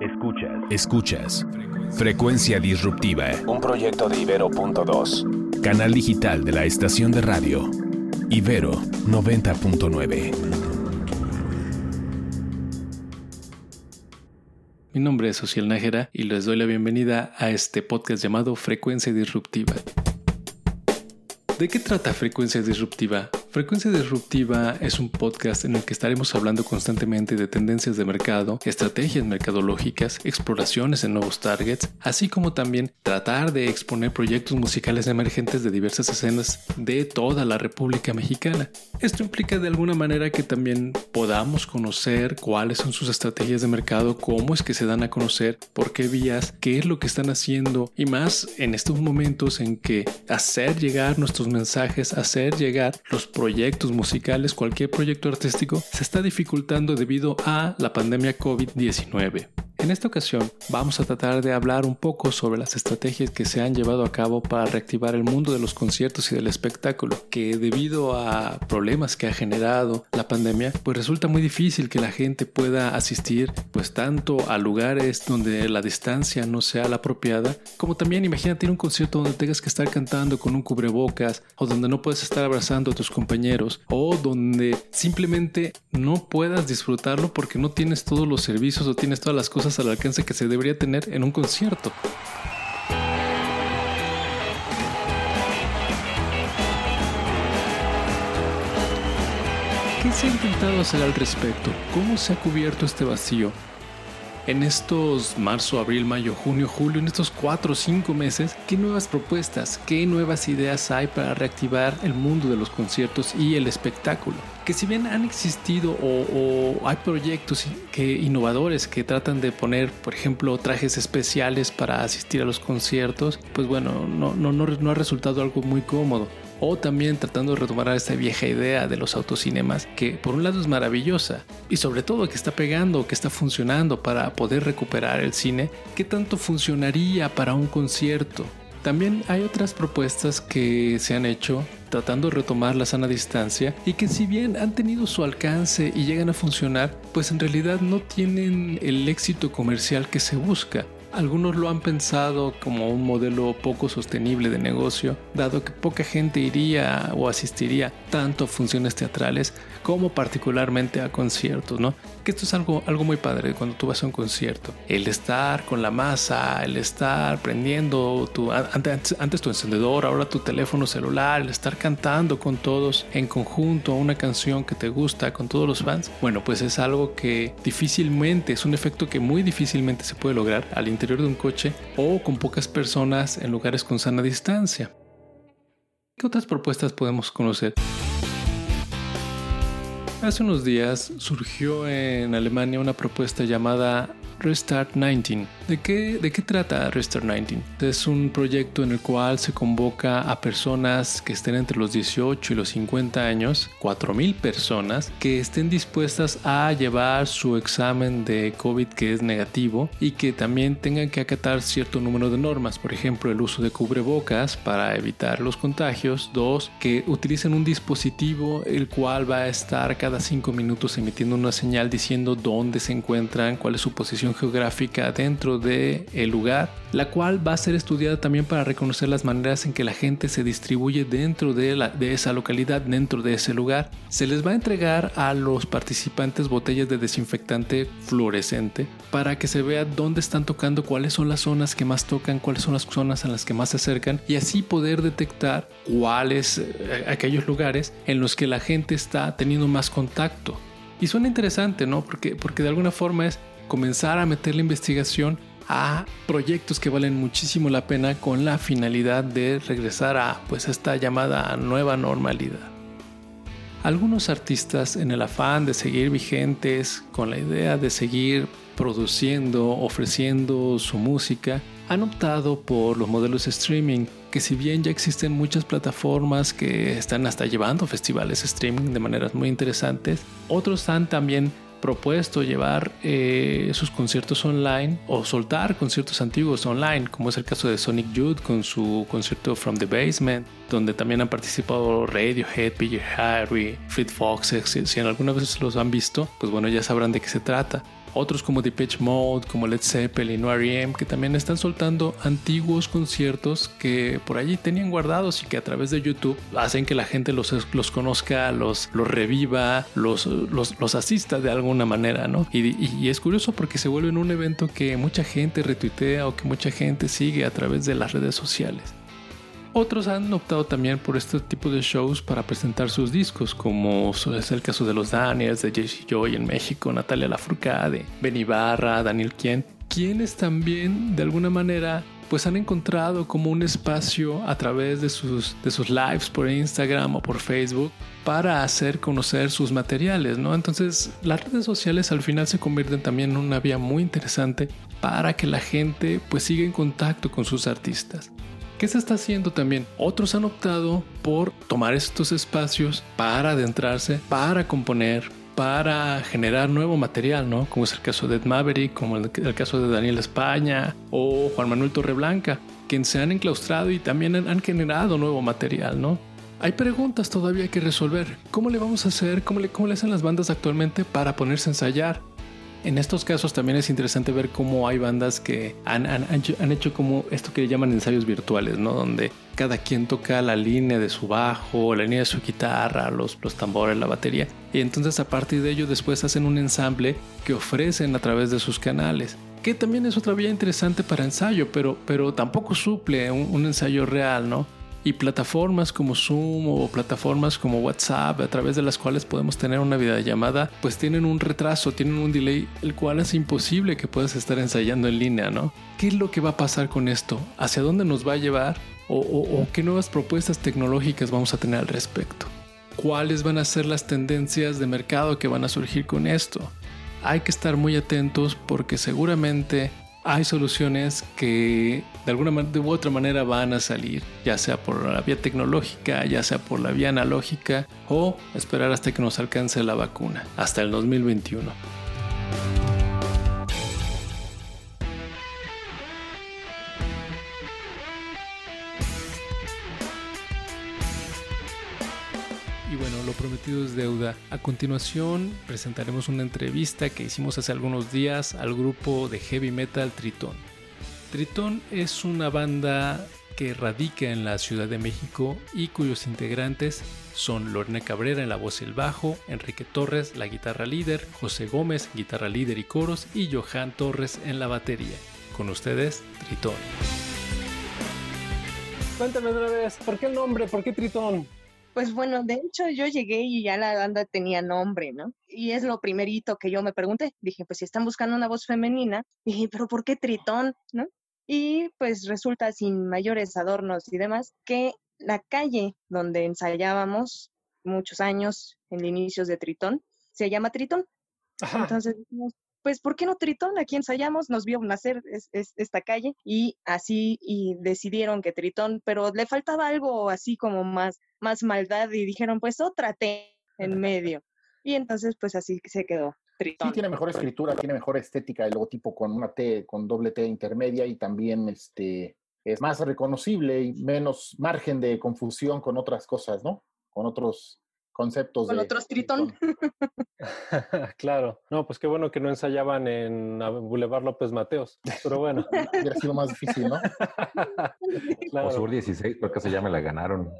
Escuchas. Escuchas. Frecuencia Disruptiva. Un proyecto de Ibero.2. Canal digital de la estación de radio. Ibero 90.9. Mi nombre es Social Nájera y les doy la bienvenida a este podcast llamado Frecuencia Disruptiva. ¿De qué trata Frecuencia Disruptiva? Frecuencia Disruptiva es un podcast en el que estaremos hablando constantemente de tendencias de mercado, estrategias mercadológicas, exploraciones en nuevos targets, así como también tratar de exponer proyectos musicales emergentes de diversas escenas de toda la República Mexicana. Esto implica de alguna manera que también podamos conocer cuáles son sus estrategias de mercado, cómo es que se dan a conocer, por qué vías, qué es lo que están haciendo y más en estos momentos en que hacer llegar nuestros mensajes, hacer llegar los proyectos musicales, cualquier proyecto artístico, se está dificultando debido a la pandemia COVID-19. En esta ocasión vamos a tratar de hablar un poco sobre las estrategias que se han llevado a cabo para reactivar el mundo de los conciertos y del espectáculo, que debido a problemas que ha generado la pandemia, pues resulta muy difícil que la gente pueda asistir pues tanto a lugares donde la distancia no sea la apropiada, como también imagínate ir a un concierto donde tengas que estar cantando con un cubrebocas o donde no puedes estar abrazando a tus compañeros o donde simplemente no puedas disfrutarlo porque no tienes todos los servicios o tienes todas las cosas al alcance que se debería tener en un concierto. ¿Qué se ha intentado hacer al respecto? ¿Cómo se ha cubierto este vacío? En estos marzo, abril, mayo, junio, julio, en estos cuatro o cinco meses, ¿qué nuevas propuestas, qué nuevas ideas hay para reactivar el mundo de los conciertos y el espectáculo? Que si bien han existido o, hay proyectos que, innovadores que tratan de poner, por ejemplo, trajes especiales para asistir a los conciertos, pues bueno, no, no, no, no ha resultado algo muy cómodo o también tratando de retomar esta vieja idea de los autocinemas que por un lado es maravillosa y sobre todo que está pegando, que está funcionando para poder recuperar el cine, ¿qué tanto funcionaría para un concierto? También hay otras propuestas que se han hecho tratando de retomar la sana distancia y que si bien han tenido su alcance y llegan a funcionar, pues en realidad no tienen el éxito comercial que se busca. Algunos lo han pensado como un modelo poco sostenible de negocio, dado que poca gente iría o asistiría tanto a funciones teatrales como particularmente a conciertos, ¿no? Que esto es algo, algo muy padre cuando tú vas a un concierto. El estar con la masa, el estar prendiendo tu, antes, antes tu encendedor, ahora tu teléfono celular, el estar cantando con todos en conjunto una canción que te gusta con todos los fans, bueno, pues es algo que difícilmente, es un efecto que muy difícilmente se puede lograr al interior de un coche o con pocas personas en lugares con sana distancia. ¿Qué otras propuestas podemos conocer? Hace unos días surgió en Alemania una propuesta llamada Restart 19. ¿De qué, ¿De qué trata Restart 19? Es un proyecto en el cual se convoca a personas que estén entre los 18 y los 50 años, 4.000 personas, que estén dispuestas a llevar su examen de COVID que es negativo y que también tengan que acatar cierto número de normas, por ejemplo el uso de cubrebocas para evitar los contagios, dos, que utilicen un dispositivo el cual va a estar cada 5 minutos emitiendo una señal diciendo dónde se encuentran, cuál es su posición geográfica dentro del el lugar, la cual va a ser estudiada también para reconocer las maneras en que la gente se distribuye dentro de, la, de esa localidad, dentro de ese lugar. Se les va a entregar a los participantes botellas de desinfectante fluorescente para que se vea dónde están tocando, cuáles son las zonas que más tocan, cuáles son las zonas en las que más se acercan y así poder detectar cuáles eh, aquellos lugares en los que la gente está teniendo más contacto. Y suena interesante, ¿no? Porque, porque de alguna forma es comenzar a meter la investigación a proyectos que valen muchísimo la pena con la finalidad de regresar a pues esta llamada nueva normalidad. Algunos artistas en el afán de seguir vigentes con la idea de seguir produciendo, ofreciendo su música, han optado por los modelos streaming, que si bien ya existen muchas plataformas que están hasta llevando festivales streaming de maneras muy interesantes, otros han también propuesto llevar eh, sus conciertos online o soltar conciertos antiguos online, como es el caso de Sonic Youth con su concierto From the Basement, donde también han participado Radiohead, PJ Harry, Fleet Foxes. Si, en alguna vez los han visto, pues bueno, ya sabrán de qué se trata. Otros como Depeche Mode, como Led Zeppelin o R.E.M., que también están soltando antiguos conciertos que por allí tenían guardados y que a través de YouTube hacen que la gente los, los conozca, los, los reviva, los, los, los asista de alguna manera, ¿no? Y, y, es curioso porque se vuelve un evento que mucha gente retuitea o que mucha gente sigue a través de las redes sociales. Otros han optado también por este tipo de shows para presentar sus discos, como es el caso de los Daniels, de Jesse Joy en México, Natalia Lafourcade, Benny Barra, Daniel Quien, quienes también de alguna manera pues han encontrado como un espacio a través de sus, de sus lives por Instagram o por Facebook para hacer conocer sus materiales, ¿no? Entonces las redes sociales al final se convierten también en una vía muy interesante para que la gente pues siga en contacto con sus artistas. ¿Qué se está haciendo también? Otros han optado por tomar estos espacios para adentrarse, para componer, para generar nuevo material, ¿no? Como es el caso de Ed Maverick, como el, caso de Daniel España o Juan Manuel Torreblanca, quienes se han enclaustrado y también han, generado nuevo material, ¿no? Hay preguntas todavía que resolver. ¿Cómo le vamos a hacer? ¿Cómo le, ¿Cómo le hacen las bandas actualmente para ponerse a ensayar? En estos casos también es interesante ver cómo hay bandas que han, hecho, como esto que llaman ensayos virtuales, ¿no? Donde cada quien toca la línea de su bajo, la línea de su guitarra, los, los tambores, la batería. Y entonces a partir de ello después hacen un ensamble que ofrecen a través de sus canales. Que también es otra vía interesante para ensayo, pero, pero tampoco suple un, un ensayo real, ¿no? Y plataformas como Zoom o plataformas como WhatsApp a través de las cuales podemos tener una videollamada, pues tienen un retraso, tienen un delay, el cual es imposible que puedas estar ensayando en línea, ¿no? ¿Qué es lo que va a pasar con esto? ¿Hacia dónde nos va a llevar? ¿O, o qué nuevas propuestas tecnológicas vamos a tener al respecto? ¿Cuáles van a ser las tendencias de mercado que van a surgir con esto? Hay que estar muy atentos porque seguramente hay soluciones que de alguna u otra manera van a salir, ya sea por la vía tecnológica, ya sea por la vía analógica o esperar hasta que nos alcance la vacuna, hasta el 2021. Deuda. A continuación presentaremos una entrevista que hicimos hace algunos días al grupo de heavy metal Tritón. Tritón es una banda que radica en la Ciudad de México y cuyos integrantes son Lorena Cabrera en la voz y el bajo, Enrique Torres la guitarra líder, José Gómez guitarra líder y coros y Johan Torres en la batería. Con ustedes, Tritón. Cuéntame otra vez, ¿por qué el nombre? ¿Por qué Tritón? Pues bueno, de hecho yo llegué y ya la banda tenía nombre, ¿no? Y es lo primerito que yo me pregunté. Dije, pues si están buscando una voz femenina, dije, pero ¿por qué Tritón? ¿No? Y pues resulta sin mayores adornos y demás que la calle donde ensayábamos muchos años en inicios de Tritón se llama Tritón. Entonces dijimos, pues, ¿por qué no Tritón? Aquí ensayamos, nos vio nacer esta calle y así y decidieron que Tritón, pero le faltaba algo así como más, más maldad y dijeron, pues otra T en medio. Y entonces, pues así se quedó. Tritón. Sí, tiene mejor escritura, tiene mejor estética el logotipo con una T, con doble T intermedia y también este, es más reconocible y menos margen de confusión con otras cosas, ¿no? Con otros conceptos. Con otros Tritón. claro. No, pues qué bueno que no ensayaban en Boulevard López Mateos. Pero bueno. Hubiera sido más difícil, ¿no? claro. O Sur 16, creo que se llama, la ganaron.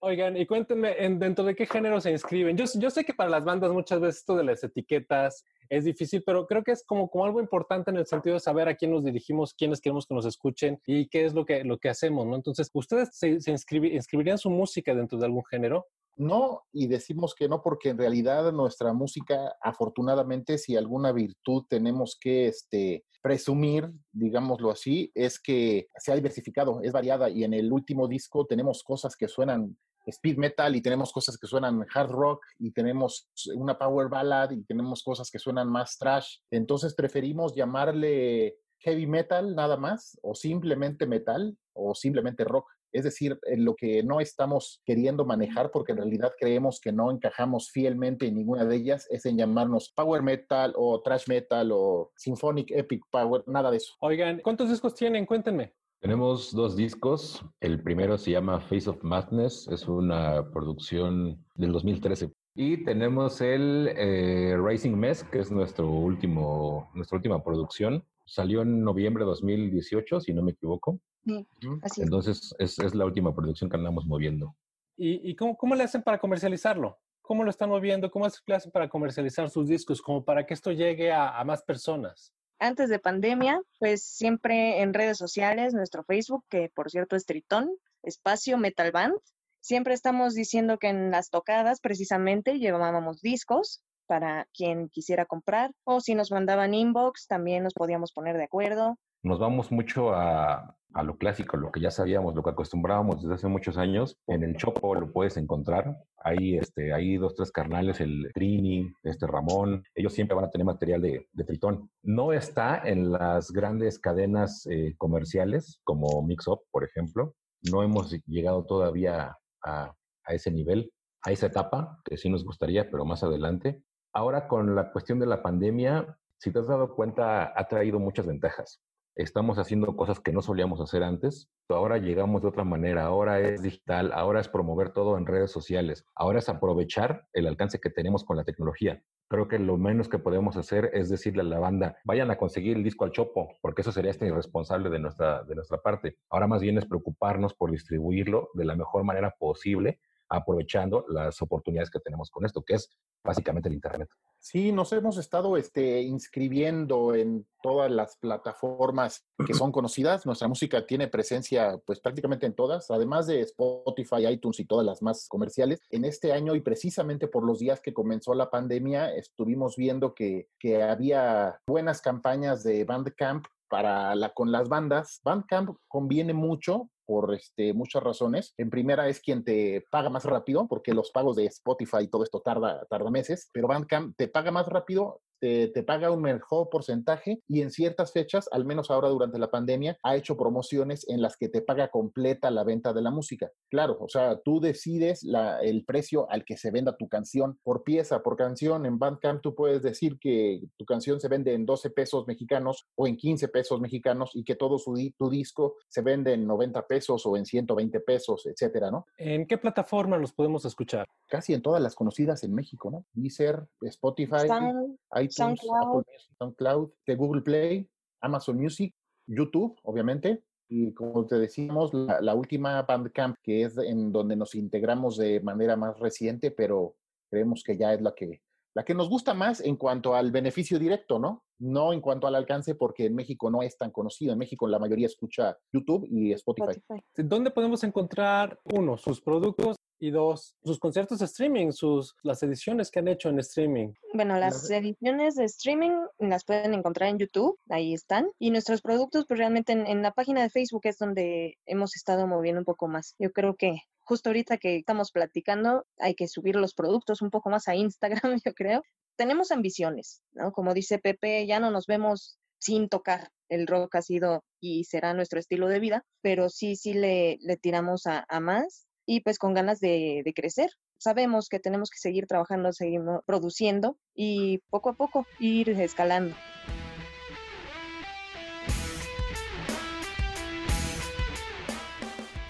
Oigan, y cuéntenme, ¿dentro de qué género se inscriben? Yo, yo sé que para las bandas muchas veces esto de las etiquetas es difícil, pero creo que es como, como algo importante en el sentido de saber a quién nos dirigimos, quiénes queremos que nos escuchen y qué es lo que, lo que hacemos, ¿no? Entonces, ¿ustedes se, se inscribirían su música dentro de algún género? No, y decimos que no porque en realidad nuestra música, afortunadamente, si alguna virtud tenemos que este, presumir, digámoslo así, es que se ha diversificado, es variada y en el último disco tenemos cosas que suenan speed metal y tenemos cosas que suenan hard rock y tenemos una power ballad y tenemos cosas que suenan más trash. Entonces preferimos llamarle heavy metal nada más o simplemente metal o simplemente rock. Es decir, en lo que no estamos queriendo manejar, porque en realidad creemos que no encajamos fielmente en ninguna de ellas, es en llamarnos power metal o trash metal o symphonic epic power, nada de eso. Oigan, ¿cuántos discos tienen? Cuéntenme. Tenemos dos discos. El primero se llama Face of Madness. Es una producción del 2013. Y tenemos el eh, Racing Mess, que es nuestro último, nuestra última producción. Salió en noviembre de 2018, si no me equivoco. Sí, así es. Entonces es, es la última producción que andamos moviendo. ¿Y, y cómo, cómo le hacen para comercializarlo? ¿Cómo lo están moviendo? ¿Cómo le hacen para comercializar sus discos? Como para que esto llegue a, a más personas. Antes de pandemia, pues siempre en redes sociales, nuestro Facebook, que por cierto es Tritón, espacio Metal Band, siempre estamos diciendo que en las tocadas precisamente llevábamos discos para quien quisiera comprar o si nos mandaban inbox también nos podíamos poner de acuerdo. Nos vamos mucho a, a lo clásico, lo que ya sabíamos, lo que acostumbrábamos desde hace muchos años. En el Chopo lo puedes encontrar. Hay, este, hay dos, tres carnales, el Trini, este Ramón. Ellos siempre van a tener material de, de Tritón. No está en las grandes cadenas eh, comerciales como Mix Up, por ejemplo. No hemos llegado todavía a, a ese nivel, a esa etapa, que sí nos gustaría, pero más adelante. Ahora con la cuestión de la pandemia, si te has dado cuenta, ha traído muchas ventajas estamos haciendo cosas que no solíamos hacer antes, ahora llegamos de otra manera, ahora es digital, ahora es promover todo en redes sociales, ahora es aprovechar el alcance que tenemos con la tecnología. Creo que lo menos que podemos hacer es decirle a la banda, vayan a conseguir el disco al chopo, porque eso sería este irresponsable de nuestra, de nuestra parte. Ahora más bien es preocuparnos por distribuirlo de la mejor manera posible aprovechando las oportunidades que tenemos con esto, que es básicamente el Internet. Sí, nos hemos estado este, inscribiendo en todas las plataformas que son conocidas. Nuestra música tiene presencia pues prácticamente en todas, además de Spotify, iTunes y todas las más comerciales. En este año y precisamente por los días que comenzó la pandemia, estuvimos viendo que, que había buenas campañas de Bandcamp para la, con las bandas. Bandcamp conviene mucho por este, muchas razones. En primera es quien te paga más rápido, porque los pagos de Spotify y todo esto tarda, tarda meses, pero Bandcamp te paga más rápido te, te, paga un mejor porcentaje y en ciertas fechas, al menos ahora durante la pandemia, ha hecho promociones en las que te paga completa la venta de la música. Claro, o sea, tú decides la, el precio al que se venda tu canción por pieza, por canción. En Bandcamp tú puedes decir que tu canción se vende en 12 pesos mexicanos o en 15 pesos mexicanos y que todo su, tu disco se vende en 90 pesos o en 120 pesos, etcétera, ¿no? ¿En qué plataforma los podemos escuchar? Casi en todas las conocidas en México, ¿no? Deezer, Spotify, Están iTunes, SoundCloud. Apple Music, SoundCloud, de Google Play, Amazon Music, YouTube, obviamente. Y como te decíamos, la, la, última Bandcamp, que es en donde nos integramos de manera más reciente, pero creemos que ya es la que, la que nos gusta más en cuanto al beneficio directo, ¿no? No en cuanto al alcance, porque en México no es tan conocido. En México la mayoría escucha YouTube y Spotify. Spotify. ¿Dónde podemos encontrar, uno, sus productos y dos, sus conciertos de streaming, sus, las ediciones que han hecho en streaming. Bueno, las ediciones de streaming las pueden encontrar en YouTube, ahí están. Y nuestros productos, pues realmente en, en, la página de Facebook es donde hemos estado moviendo un poco más. Yo creo que justo ahorita que estamos platicando, hay que subir los productos un poco más a Instagram, yo creo. Tenemos ambiciones, ¿no? Como dice Pepe, ya no nos vemos sin tocar. El rock ha sido y será nuestro estilo de vida, pero sí, sí le, le tiramos a, a más y pues con ganas de, crecer. Sabemos que tenemos que seguir trabajando, seguir produciendo y poco a poco ir escalando.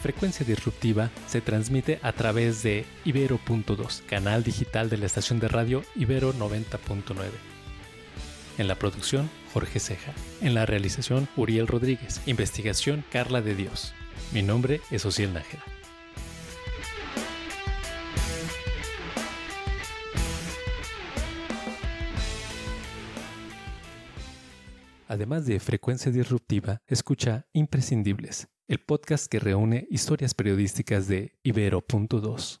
Frecuencia Disruptiva se transmite a través de Ibero.2, canal digital de la estación de radio Ibero 90.9. En la producción, Jorge Ceja. En la realización, Uriel Rodríguez. Investigación, Carla de Dios. Mi nombre es Ociel Nájera. Además de Frecuencia Disruptiva, escucha Imprescindibles, el podcast que reúne historias periodísticas de Ibero.2.